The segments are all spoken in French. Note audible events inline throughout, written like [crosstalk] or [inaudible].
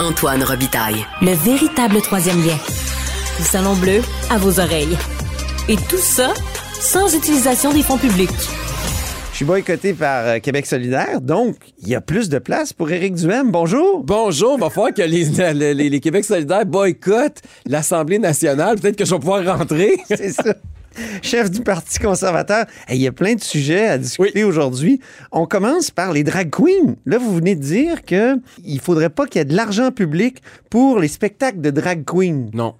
Antoine Robitaille. Le véritable troisième lien. Le salon bleu à vos oreilles. Et tout ça sans utilisation des fonds publics. Je suis boycotté par euh, Québec solidaire, donc il y a plus de place pour Éric Duhem. Bonjour. Bonjour, va falloir que les, [laughs] les, les Québec solidaires boycottent l'Assemblée nationale. Peut-être que je vais pouvoir rentrer. [laughs] C'est ça. [laughs] Chef du Parti conservateur. Hey, Il y a plein de sujets à discuter aujourd'hui. On commence par les drag queens. Là, vous venez de dire que il faudrait pas qu'il y ait de l'argent public pour les spectacles de drag queens. Non.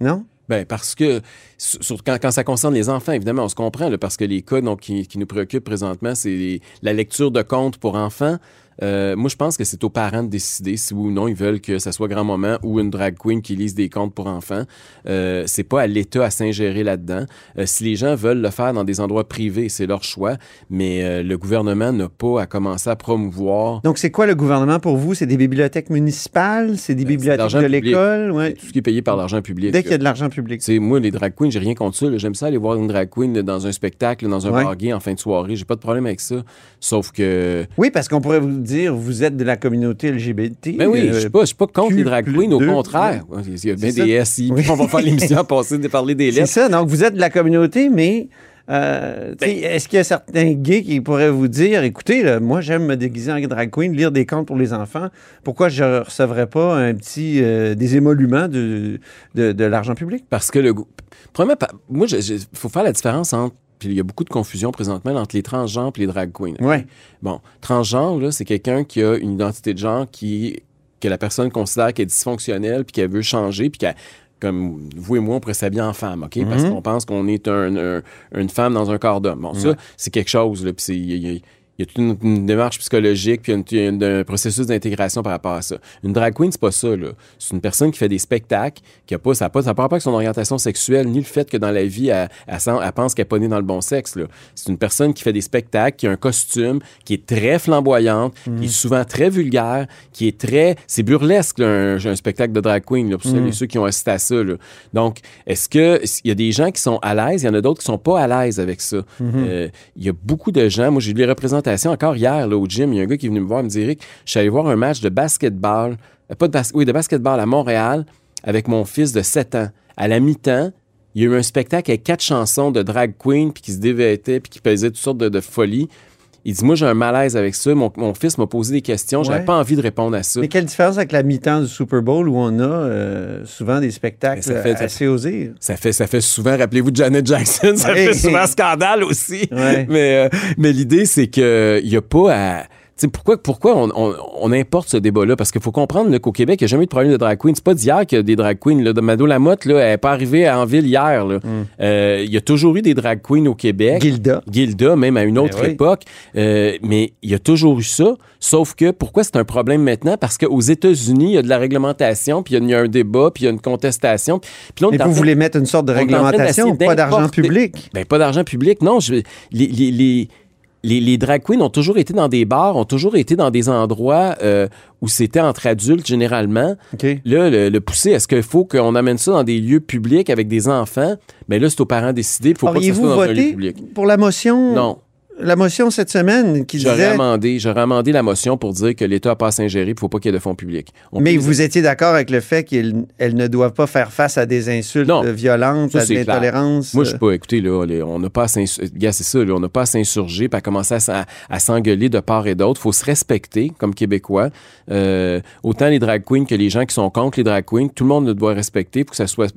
Non? Ben parce que sur- quand, quand ça concerne les enfants, évidemment, on se comprend, là, parce que les cas donc, qui, qui nous préoccupent présentement, c'est la lecture de contes pour enfants. Euh, moi, je pense que c'est aux parents de décider si oui ou non ils veulent que ça soit grand-maman ou une drag queen qui lise des contes pour enfants. Euh, c'est pas à l'État à s'ingérer là-dedans. Euh, si les gens veulent le faire dans des endroits privés, c'est leur choix, mais euh, le gouvernement n'a pas à commencer à promouvoir Donc, c'est quoi le gouvernement pour vous? C'est des bibliothèques municipales? C'est des bibliothèques l'argent de l'école? Ouais. tout ce qui est payé par l'argent public. Dès qu'il y a de l'argent public. C'est moi les drag queens, j'ai rien contre ça. J'aime ça aller voir une drag queen dans un spectacle, dans un Ouais. bar gay en fin de soirée. J'ai pas de problème avec ça. Sauf que Oui, parce qu'on pourrait vous dire, vous êtes de la communauté LGBT. ben oui, euh, je suis pas, je suis pas contre Q les drag queens, au contraire. Il y a bien C'est des SI. Oui. On va faire l'émission [laughs] passer de parler des C'est lettres. ça. Donc, vous êtes de la communauté, mais euh, sais, est-ce qu'il y a certains gays qui pourraient vous dire écoutez, là, moi, j'aime me déguiser en drag queen, lire des contes pour les enfants. Pourquoi je ne recevrais pas un petit euh, des émoluments de, de, de l'argent public? Parce que le goût. Premièrement, moi, il faut faire la différence entre. Puis il y a beaucoup de confusion présentement entre les transgenres et les drag queens. Ouais. Bon, transgenre, c'est quelqu'un qui a une identité de genre qui, que la personne considère qu'elle est dysfonctionnelle, puis qu'elle veut changer, puis qu'elle, comme vous et moi, on pourrait s'habiller en femme, OK? Parce qu'on pense qu'on est un- un- une femme dans un corps d'homme. Bon, ça, c'est quelque chose, là, puis c'est- il y, a- il y a toute une, une démarche psychologique, puis il y a une- un processus d'intégration par rapport à ça. Une drag queen, c'est pas ça, là. C'est une personne qui fait des spectacles, qui a pas, ça n'a pas, ça pas avec son orientation sexuelle, ni le fait que dans la vie, elle, elle elle pense qu'elle n'est pas née dans le bon sexe, là. C'est une personne qui fait des spectacles, qui a un costume, qui est très flamboyante, qui est souvent très vulgaire, qui est très... C'est burlesque, là, un, un spectacle de drag queen, là, pour et ceux qui ont assisté à ça, là. Donc, est-ce que... Il y a des gens qui sont à l'aise, il y en a d'autres qui sont pas à l'aise avec ça. Euh, Il y a beaucoup de gens... Moi, j'ai eu les représentations encore hier, au gym. Il y a un gars qui est venu me voir, me dire, Eric, je suis allé voir un match de basketball, euh, pas de oui, basketball à Montréal avec mon fils de 7 ans. À la mi-temps, il y a eu un spectacle avec quatre chansons de drag queen, puis qui se dévêtaient, puis qui faisaient toutes sortes de folies. Il dit, moi, j'ai un malaise avec ça. Mon, mon fils m'a posé des questions. J'avais Ouais. pas envie de répondre à ça. Mais quelle différence avec la mi-temps du Super Bowl où on a euh, souvent des spectacles ça fait- assez osés? Ça fait, ça fait souvent, rappelez-vous de Janet Jackson, [laughs] ça fait souvent scandale aussi. Ouais. Mais, euh, mais l'idée, c'est qu'il n'y a pas à. Pourquoi, pourquoi on, on- on importe ce débat-là? Parce qu'il faut comprendre qu'au Québec, il n'y a jamais eu de problème de drag queen. C'est pas d'hier qu'il y a des drag queens. Là. Mado Lamotte, là, elle n'est pas arrivée en ville hier. là. Euh, Il y a toujours eu des drag queens au Québec. Gilda. Gilda, même à une autre Ben oui. époque. Euh, mais il y a toujours eu ça. Sauf que pourquoi c'est un problème maintenant? Parce qu'aux États-Unis, il y a de la réglementation, puis il y a- il y, a un débat, puis il y a une contestation. Puis là, Mais vous voulez mettre une sorte de réglementation, pas d'argent public. Ben, pas d'argent public, non. Je- les, les, les, les, les drag queens ont toujours été dans des bars, ont toujours été dans des endroits euh, où c'était entre adultes généralement. Là, le, le pousser, est-ce qu'il faut qu'on amène ça dans des lieux publics avec des enfants? Ben là, c'est aux parents de décider. Il faut pas que ça soit dans un lieu public. pour la motion? Non. La motion cette semaine qui J'aurais disait... amendé, j'aurais amendé la motion pour dire que l'État n'a pas à s'ingérer, il ne faut pas qu'il y ait de fonds publics. On Mais les- vous étiez d'accord avec le fait qu'elles elles ne doivent pas faire face à des insultes Non. violentes, Ça, à de l'intolérance? Moi, je suis pas. Écoutez, là, on n'a pas à s'insurger. c'est ça, là, on n'a pas à s'insurger puis à commencer à, à s'engueuler de part et d'autre. faut se respecter comme Québécois. Euh, autant les drag queens que les gens qui sont contre les drag queens. Tout le monde le doit respecter pour que ça soit.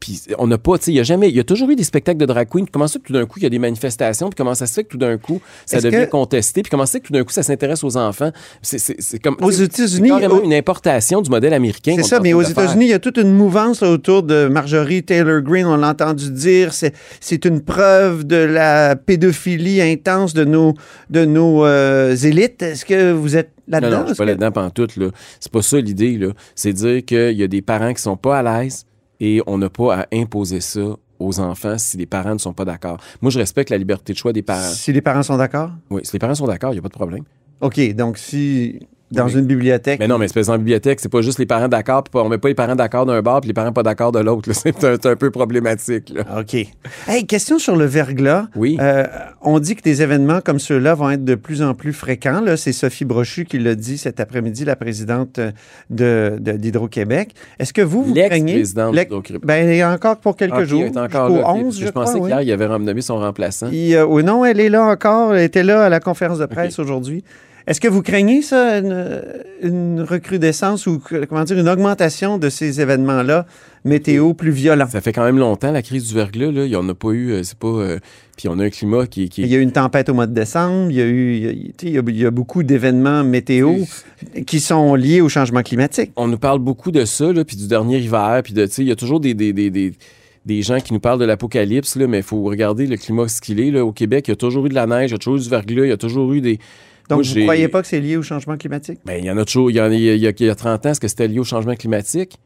Puis on n'a pas, tu sais, il y a jamais, il y a toujours eu des spectacles de drag queens. Puis comment ça que tout d'un coup, il y a des manifestations? Puis comment ça se fait que tout d'un coup, ça Est-ce devient que- contesté? Puis comment ça se fait que tout d'un coup, ça s'intéresse aux enfants? C'est, c'est, c'est comme. Aux États-Unis, C'est carrément au- une importation du modèle américain. C'est ça, mais aux. États-Unis, il y a toute une mouvance là, autour de Marjorie Taylor Greene. On l'a entendu dire, c'est, c'est une preuve de la pédophilie intense de nos, de nos euh, élites. Est-ce que vous êtes là-dedans? Non, non, je suis pas que- là-dedans pantoute, là. C'est pas ça l'idée, là. C'est dire qu'il y a des parents qui sont pas à l'aise et on n'a pas à imposer ça aux enfants si les parents ne sont pas d'accord. Moi, je respecte la liberté de choix des parents. Si les parents sont d'accord? Oui, si les parents sont d'accord, il n'y a pas de problème. OK, donc si dans une bibliothèque. Mais non, mais espèce en bibliothèque, c'est pas juste les parents d'accord, puis on met pas les parents d'accord d'un bord, puis les parents pas d'accord de l'autre. [laughs] C'est un, un, peu problématique. Là. OK. Hey, question sur le verglas. Oui. Euh, on dit que des événements comme ceux-là vont être de plus en plus fréquents. C'est Sophie Brochu qui l'a dit cet après-midi, la présidente de, de, d'Hydro-Québec. Est-ce que vous, vous craignez... présidente d'Hydro-Québec. Ben, y a encore pour quelques okay, jours. Elle est encore là, 11, je, je pensais crois, qu'hier, oui. il avait nommé son remplaçant. Il, euh, oui, non, elle est là encore. Elle était là à la conférence de presse aujourd'hui. Est-ce que vous craignez ça, une, une, recrudescence ou comment dire une augmentation de ces événements-là météo plus violents? Ça fait quand même longtemps la crise du verglas. Là. Il n'y en a pas eu. C'est pas. Euh, puis on a un climat qui, qui, Il y a eu une tempête au mois de décembre. Il y a eu. Il y a, il y a beaucoup d'événements météo qui sont liés au changement climatique. On nous parle beaucoup de ça, là, puis du dernier hiver, puis de. Il y a toujours des, des, des, des des gens qui nous parlent de l'apocalypse, mais il faut regarder le climat ce qu'il est. Là. Au Québec, il y a toujours eu de la neige, il y a toujours eu du verglas, il y a toujours eu des. Donc, Moi, vous ne croyez pas que c'est lié au changement climatique? Bien, il y en a toujours. Il y, a, il, y a, il y a 30 ans, est-ce que c'était lié au changement climatique?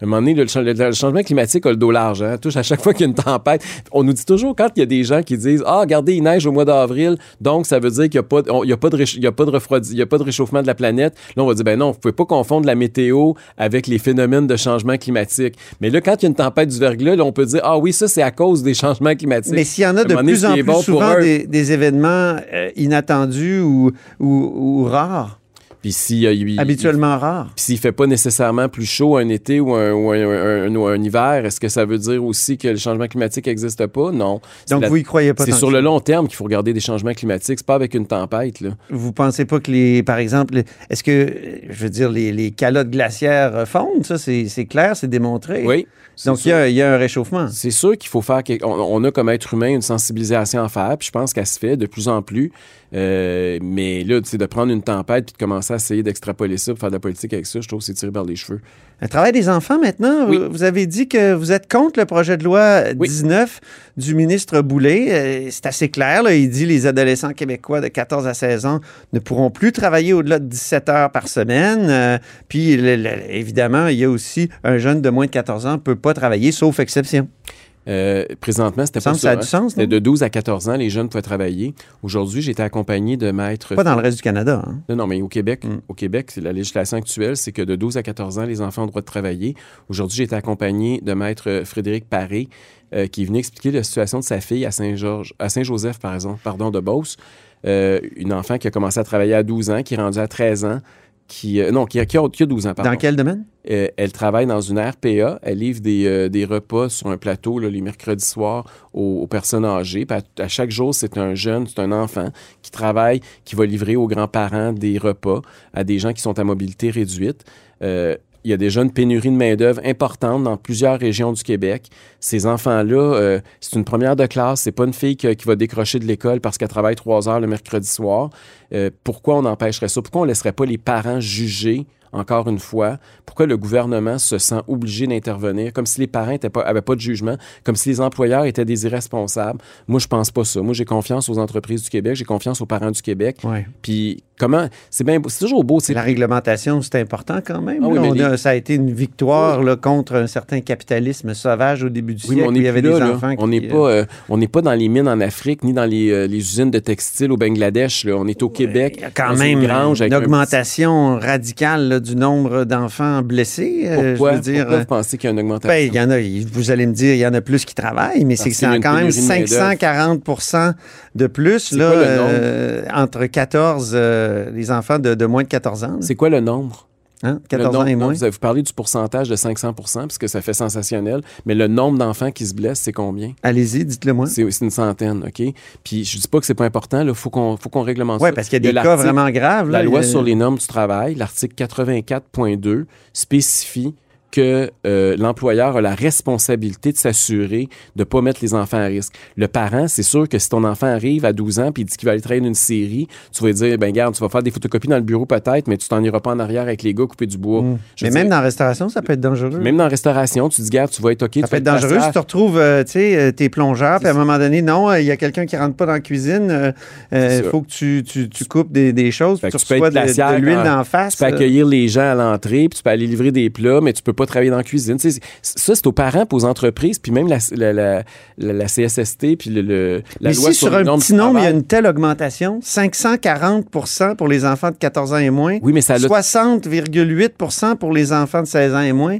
Un moment donné, le, le, changement climatique a le dos large. Hein? Touche à chaque fois qu'il y a une tempête. On nous dit toujours, quand il y a des gens qui disent Ah, regardez, il neige au mois d'avril, donc ça veut dire qu'il n'y a, a, pas de, pas de refroidi, il y a pas de réchauffement de la planète. Là, on va dire Ben non, vous ne pouvez pas confondre la météo avec les phénomènes de changement climatique. Mais là, quand il y a une tempête du verglas, là, on peut dire Ah oui, ça, c'est à cause des changements climatiques. Mais s'il y en a de plus en plus bon souvent des, des, événements euh, inattendus ou, ou, ou rares. Puis si, euh, il, Habituellement il, rare. Puis s'il fait pas nécessairement plus chaud un été ou un, ou un, un, un, un hiver, est-ce que ça veut dire aussi que le changement climatique n'existe pas? Non. Donc la, vous y croyez pas C'est sur le long terme qu'il faut regarder des changements climatiques. C'est pas avec une tempête. Là. Vous pensez pas que les, par exemple, est-ce que, je veux dire, les, les calottes glaciaires fondent? Ça, c'est clair, c'est démontré. Oui. Donc, il y, a, il y, a un réchauffement. C'est sûr qu'il faut faire. On, on, a comme être humain une sensibilisation à faire, puis je pense qu'elle se fait de plus en plus. Euh, mais là, tu sais, de prendre une tempête puis de commencer à essayer d'extrapoler ça pour faire de la politique avec ça, je trouve que c'est tiré par les cheveux. Le travail des enfants maintenant, oui. vous, vous, avez dit que vous êtes contre le projet de loi 19 oui. du ministre Boulay. C'est assez clair. Là. Il dit que les adolescents québécois de 14 à 16 ans ne pourront plus travailler au-delà de 17 heures par semaine. Euh, puis, le, le, évidemment, il y a aussi un jeune de moins de 14 ans ne peut pas travailler, sauf exception. Euh, présentement, c'était pas ça. a du sens, C'était de 12 à 14 ans, les jeunes pouvaient travailler. Aujourd'hui, j'étais accompagné de maîtres... Pas dans le reste du Canada. Hein? Non, non, mais au Québec, mm. au Québec, la législation actuelle, c'est que de 12 à 14 ans, les enfants ont le droit de travailler. Aujourd'hui, j'étais accompagné de maître Frédéric Paré, euh, qui venait expliquer la situation de sa fille à Saint-Georges, à Saint-Joseph, par exemple, pardon, de Beauce. Euh, une enfant qui a commencé à travailler à 12 ans, qui est rendue à 13 ans, qui, euh, non, qui a, qui, a, qui a 12 ans, pardon. Dans quel domaine? Euh, elle travaille dans une RPA. Elle livre des, euh, des repas sur un plateau là, les mercredis soirs aux, aux personnes âgées. Puis à, à, chaque jour, c'est un jeune, c'est un enfant qui travaille, qui va livrer aux grands-parents des repas à des gens qui sont à mobilité réduite. Il y a déjà une pénurie de main-d'œuvre importante dans plusieurs régions du Québec. Ces enfants-là, euh, c'est une première de classe, c'est pas une fille qui, qui va décrocher de l'école parce qu'elle travaille trois heures le mercredi soir. Euh, pourquoi on empêcherait ça? Pourquoi on laisserait pas les parents juger encore une fois, pourquoi le gouvernement se sent obligé d'intervenir, comme si les parents n'avaient pas, pas de jugement, comme si les employeurs étaient des irresponsables. Moi, je pense pas ça. Moi, j'ai confiance aux entreprises du Québec, j'ai confiance aux parents du Québec. Ouais. Puis comment, c'est bien, c'est toujours beau. La réglementation, c'est important quand même. Ah oui, là, les... a, ça a été une victoire oui. là, contre un certain capitalisme sauvage au début du oui, siècle. on il y avait là, des là. enfants on n'est qui, pas, euh, on n'est pas dans les mines en Afrique ni dans les, euh, les usines de textiles au Bangladesh. On est au Québec. Il y a quand même une, grange une augmentation un... radicale du nombre d'enfants blessés. Pourquoi, je veux dire, pourquoi vous pensez qu'il y a une augmentation? Ben, il y en a, vous allez me dire, il y en a plus qui travaillent, mais c'est quand même 540 de plus là, euh, entre 14, euh, les enfants de, de, moins de 14 ans. C'est quoi le nombre? Hein? 14 nombre, ans et moins. Vous, parlez du pourcentage de 500 parce que ça fait sensationnel, mais le nombre d'enfants qui se blessent, c'est combien? Allez-y, dites-le moi. C'est une centaine, OK? Puis je dis pas que c'est pas important, il faut qu'on qu'on réglemente ouais, ça. Oui, parce qu'il y a des cas vraiment graves. La loi a... sur les normes du travail, l'article 84.2, spécifie que euh, l'employeur a la responsabilité de s'assurer de ne pas mettre les enfants à risque. Le parent, c'est sûr que si ton enfant arrive à 12 ans puis il dit qu'il va aller travailler une série, tu vas lui dire, ben garde, tu vas faire des photocopies dans le bureau peut-être, mais tu t'en iras pas en arrière avec les gars couper du bois. Mmh. Mais même dire, dans la restauration, ça peut être dangereux. Même dans la restauration, tu dis, garde, tu vas être OK. Ça peut être dangereux si tu retrouves, euh, tu sais, tes plongeurs, puis à un moment donné, non, il y a quelqu'un qui rentre pas dans la cuisine, il euh, faut que tu, tu, tu coupes des, des choses, puis tu, tu peux reçois de, de l'huile d'en face. Tu peux accueillir les gens à l'entrée, puis tu peux aller livrer des plats, mais tu peux pas travailler dans la cuisine. Tu sais, ça, c'est aux parents, aux entreprises, puis même la, la, la, la CSST, puis le, le- la Mais loi si sur un petit nombre, il y a une telle augmentation, 540% pour les enfants de 14 ans et moins, Oui, mais ça a... 60,8 pour les enfants de 16 ans et moins.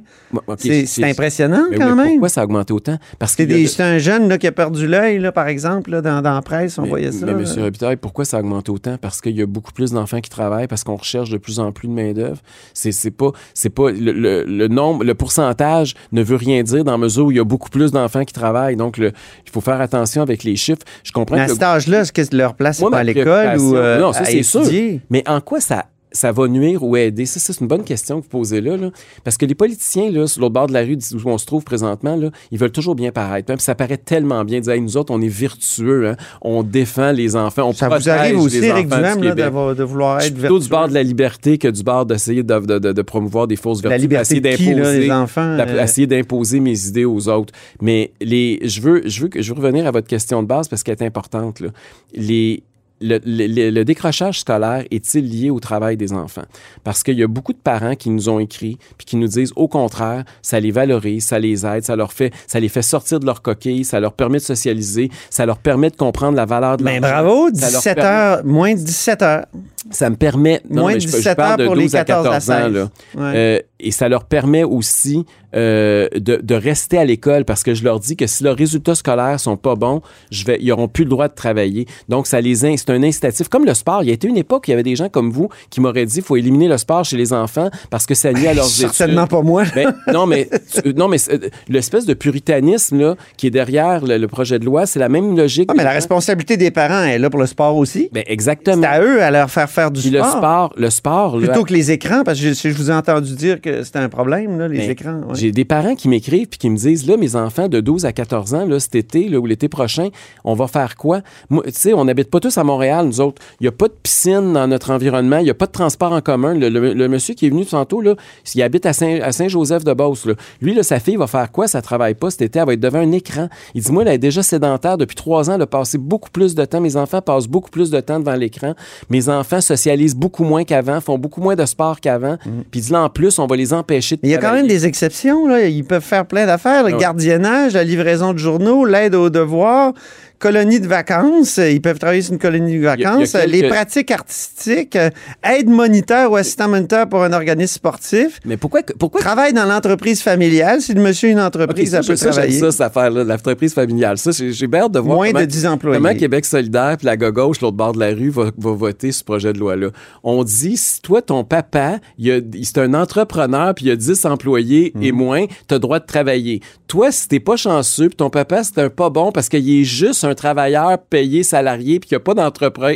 C'est c'est impressionnant Mais quand oui, même. Pourquoi ça a augmenté autant? Parce de- c'est un jeune là, qui a perdu l'œil, par exemple, là, dans, dans la presse, on mais, voyait ça. mais là. M. Robitaille, pourquoi ça a augmenté autant? Parce qu'il y a beaucoup plus d'enfants qui travaillent, parce qu'on recherche de plus en plus de main-d'œuvre. C'est pas, pas le, le- le nombre, le pourcentage ne veut rien dire dans la mesure où il y a beaucoup plus d'enfants qui travaillent. Donc, le- il faut faire attention avec les chiffres. Je comprends Mais à que cet âge-là, est-ce que leur place, Moi, pas à l'école ou euh, Non, ça, à c'est sûr. Mais en quoi ça, ça va nuire ou aider? Ça, c'est une bonne question que vous posez là, là. Parce que les politiciens, là, sur l'autre bord de la rue où on se trouve présentement, là, ils veulent toujours bien paraître. Même ça paraît tellement bien. Disent, Hey, nous autres, on est vertueux, hein. on défend les enfants, on Ça protège vous arrive aussi, les là, d'avoir- de vouloir Je suis être plutôt du bord de la liberté que du bord d'essayer de, de, de, de promouvoir des fausses vertus. La liberté d'imposer- les enfants? d'ap- euh, essayer d'imposer mes idées aux autres. Mais les, je veux, je veux que je veux revenir à votre question de base parce qu'elle est importante. Là. Les, le, le- le- le décrochage scolaire est-il lié au travail des enfants? Parce qu'il y a beaucoup de parents qui nous ont écrit puis qui nous disent au contraire, ça les valorise, ça les aide, ça leur fait, ça les fait sortir de leur coquille, ça leur permet de socialiser, ça leur permet de comprendre la valeur de l'argent. bravo, Ça leur 17 permet- heures, moins de 17 heures. Ça me permet. Non, Moins mais de je, je 17 parle heures de pour 12 les à 14 à 14 ans, 16. là. Ouais. Euh, et ça leur permet aussi euh, de, de rester à l'école parce que je leur dis que si leurs résultats scolaires sont pas bons, je vais, ils auront plus le droit de travailler. Donc, ça les c'est un incitatif. Comme le sport, il y a été une époque où il y avait des gens comme vous qui m'auraient dit faut éliminer le sport chez les enfants parce que ça nuit à leurs [laughs] études. Certainement pas moi. Ben, non, mais, tu- non, mais c'est- l'espèce de puritanisme là, qui est derrière le, le projet de loi, c'est la même logique. Ah, mais la responsabilité des parents est là pour le sport aussi. Ben, C'est exactement. à eux à leur faire faire du Puis le sport. sport, le sport, là, Plutôt que les écrans, parce que je, je vous ai entendu dire que c'était un problème, là, les Ben, écrans. ouais. J'ai des parents qui m'écrivent puis qui me disent là mes enfants de 12 à 14 ans là cet été là, ou l'été prochain, on va faire quoi? Tu sais, on n'habite pas tous à Montréal nous autres. Il y a pas de piscine dans notre environnement, il y a pas de transport en commun. Le, le- le monsieur qui est venu tantôt là, il habite à Saint à Saint-Joseph de Beauce là. Lui là sa fille va faire quoi? Ça travaille pas cet été, elle va être devant un écran. Il dit moi elle est déjà sédentaire depuis trois ans, elle a passé beaucoup plus de temps, mes enfants passent beaucoup plus de temps devant l'écran. Mes enfants socialisent beaucoup moins qu'avant, font beaucoup moins de sport qu'avant. Puis il dit là en plus, on va les empêcher de Mais il y a quand même des exceptions. Là. Ils peuvent faire plein d'affaires. Le Ah ouais. gardiennage, la livraison de journaux, l'aide aux devoirs, colonie de vacances. Ils peuvent travailler sur une colonie de y a vacances. quelques- Les pratiques artistiques, euh, aide moniteur ou assistant moniteur pour un organisme sportif. Mais pourquoi pourquoi Travaille dans l'entreprise familiale. Si le monsieur a une entreprise, ça, ça, peut ça, travailler. ça, cette affaire-là, l'entreprise familiale. Ça, j'ai bien hâte de voir Moins comment, de 10 employés. comment Québec solidaire puis la gauche, l'autre bord de la rue, va, va voter ce projet de loi-là. On dit, si toi, ton papa, il a- il- c'est un entrepreneur puis il a 10 employés Mhm. et moins, tu as droit de travailler. Toi, si t'es pas chanceux puis ton papa, c'est un pas bon parce qu'il est juste un travailleur payé salarié puis qu'il n'y a pas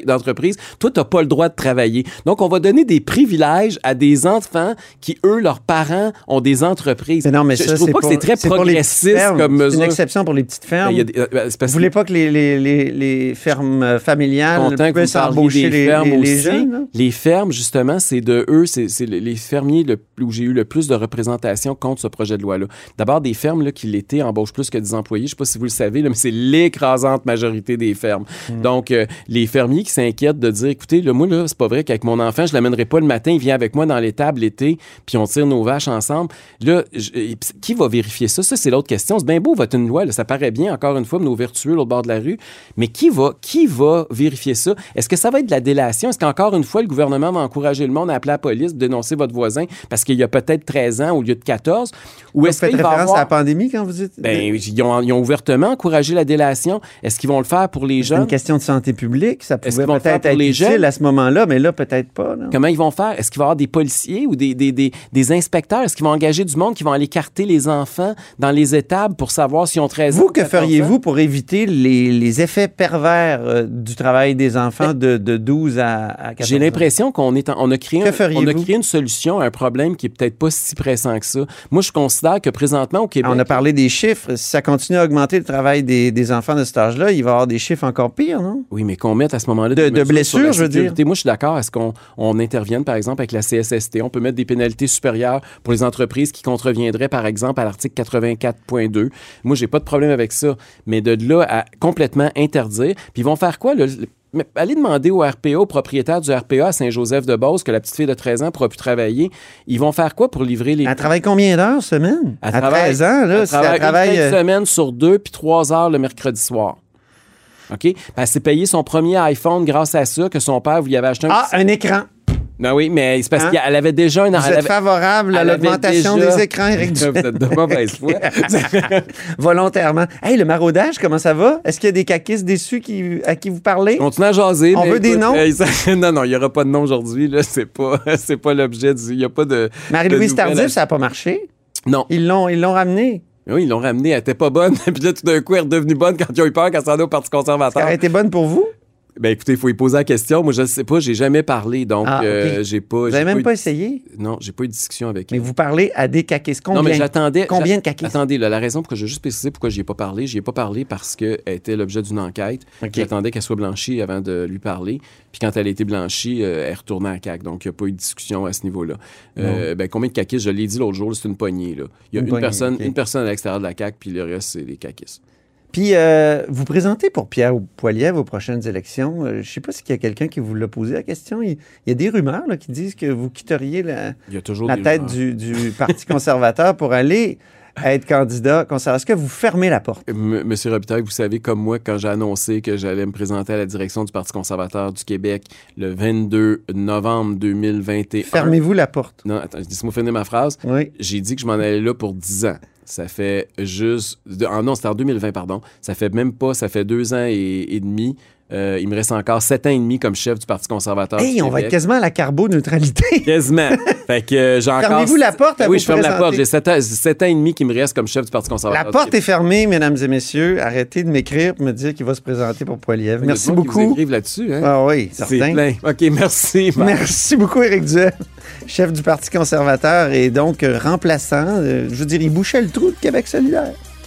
d'entreprise, toi, t'as pas le droit de travailler. Donc, on va donner des privilèges à des enfants qui, eux, leurs parents ont des entreprises. Mais non, mais je, ça, je trouve pas que c'est très progressiste comme C'est mesure. une exception pour les petites Ben, fermes. y des- euh, ben, c'est Vous voulez pas que les, les, les, les fermes euh, familiales puissent embaucher les, fermes les- les aussi. jeunes? là? Les fermes, justement, c'est de eux, c'est c'est les- les fermiers le- où j'ai eu le plus de représentation contre ce projet de loi-là. D'abord, des fermes là, qui l'été embauchent plus que des employés. Je sais pas si vous le savez, là, mais c'est l'écrasante majorité des fermes. Mm. Donc, euh, les fermiers qui s'inquiètent de dire, écoutez, là, moi, là, c'est pas vrai qu'avec mon enfant, je l'amènerai pas le matin, il vient avec moi dans l'étable l'été, puis on tire nos vaches ensemble. Là, je- qui va vérifier ça? Ça, c'est l'autre question. C'est bien beau, voter une loi, là, ça paraît bien, encore une fois, nos vertueux, l'autre bord de la rue. Mais qui va, qui va vérifier ça? Est-ce que ça va être de la délation? Est-ce qu'encore une fois, le gouvernement va encourager le monde à appeler la police, dénoncer votre voisin parce qu'il y a peut-être 13 ans au lieu de 14? Ou est-ce qu'il va référence avoir... à la pandémie quand vous dites? Ben, ils ont, ils ont ouvertement encouragé la délation. Est-ce qu'ils vont le faire pour les c'est une jeunes? question de santé publique. Ça pouvait peut-être être les utile jeunes? à ce moment-là, mais là, peut-être pas. Comment ils vont faire? Est-ce qu'il va y avoir des policiers ou des, des, des, des inspecteurs? Est-ce qu'ils vont engager du monde qui vont aller carter les enfants dans les étables pour savoir s'ils ont 13 ans? Vous, ou que 14 ans? feriez-vous pour éviter les, les effets pervers euh, du travail des enfants de, de 12 à, à 14 Ben, J'ai l'impression qu'on est en- on a créé Que on a créé une solution à un problème qui est peut-être pas si pressant que ça. Moi, je considère que présentement au Québec, On a parlé des chiffres. Si ça continue à augmenter le travail des, des enfants de cet âge-là, il va y avoir des chiffres encore pires, non? Oui, mais qu'on mette à ce moment-là De- de blessures, je veux dire. Moi, je suis d'accord. Est-ce qu'on on intervienne, par exemple, avec la CSST? On peut mettre des pénalités supérieures pour les entreprises qui contreviendraient, par exemple, à l'article 84.2. Moi, j'ai pas de problème avec ça. Mais de là à complètement interdire. Puis ils vont faire quoi? là? Mais allez demander au RPA, au propriétaire du RPA à Saint-Joseph-de-Beauce, que la petite fille de 13 ans pourra plus travailler. Ils vont faire quoi pour livrer les... Elle travaille combien d'heures semaine? Elle à travaille- 13 ans, là, Elle si elle travaille travaille. une euh, semaine sur deux, puis trois heures le mercredi soir. OK? Puis Elle s'est payé son premier iPhone grâce à ça, que son père lui avait acheté un... Ah, un écran. Non, oui, mais c'est parce Hein? qu'elle avait déjà un... Vous elle êtes avait- favorable à elle l'augmentation déjà- des écrans, Éric [laughs] Vous êtes de mauvaise foi. [laughs] Volontairement. Hey, le maraudage, comment ça va? Est-ce qu'il y a des caquistes déçus qui, à qui vous parlez? Continue à jaser. On mais veut des noms? euh, [laughs] non, non, il n'y aura pas de nom aujourd'hui. C'est pas, pas l'objet du. Il n'y a pas de. Marie-Louise Tardif, ça n'a pas marché? Non. Ils l'ont, ils l'ont ramené. Oui, ils l'ont ramenée. Elle était pas bonne. Puis là, tout d'un coup, elle est redevenue bonne quand ils ont eu peur qu'elle s'en au Parti Ça conservateur. aurait été bonne pour vous? Ben écoutez, il faut y poser la question. Moi, je ne sais pas. J'ai jamais parlé. Donc, Ah, euh, j'ai pas. Vous n'avez même eu- pas essayé? Non, j'ai pas eu de discussion avec Mais elle. vous parlez à des caquistes. Combien? Non, mais j'attendais. Combien de caquistes? Attendez, là, la raison pour que je juste préciser pourquoi j'y ai pas parlé, j'y ai pas parlé parce qu'elle était l'objet d'une enquête. J'attendais qu'elle soit blanchie avant de lui parler. Puis quand elle a été blanchie, euh, elle est retournée à CAC. Donc, il n'y a pas eu de discussion à ce niveau-là. Euh, ben, combien de caquistes? Je l'ai dit l'autre jour, c'est une poignée. Là. Il y a Une une, poignée, personne, une personne à l'extérieur de la CAC, puis le reste, c'est les caquistes. Puis, euh, vous présentez pour Pierre Poilievre aux prochaines élections. Euh, je ne sais pas s'il y a quelqu'un qui vous l'a posé la question. Il, il y a des rumeurs là, qui disent que vous quitteriez la, tête du, du Parti conservateur pour aller être candidat conservateur. Est-ce que vous fermez la porte? M- Monsieur Robitaille, vous savez, comme moi, quand j'ai annoncé que j'allais me présenter à la direction du Parti conservateur du Québec le 22 novembre 2021. Fermez-vous la porte. Non, attends, laisse-moi finir ma phrase. Oui. J'ai dit que je m'en allais là pour 10 ans. Ça fait juste. ah non, c'était en 2020, pardon. Ça fait même pas, ça fait deux ans et demi. Euh, il me reste encore sept ans et demi comme chef du Parti conservateur. Hey, du on va être quasiment à la carboneutralité. [laughs] Quasiment. fait que euh, j'ai encore. Fermez-vous la porte à Oui, vous je ferme la porte. J'ai sept ans, sept ans et demi qui me reste comme chef du Parti conservateur. La porte est fermée, mesdames et messieurs. Arrêtez de m'écrire pour me dire qu'il va se présenter pour Poilievre. Merci monde qui vous beaucoup. écrivent là-dessus. Hein? Ah oui, C'est certain. plein. OK, merci. Merci beaucoup, Éric Duhem, chef du Parti conservateur et donc euh, remplaçant. euh, je veux dire, il bouchait le trou de Québec solidaire.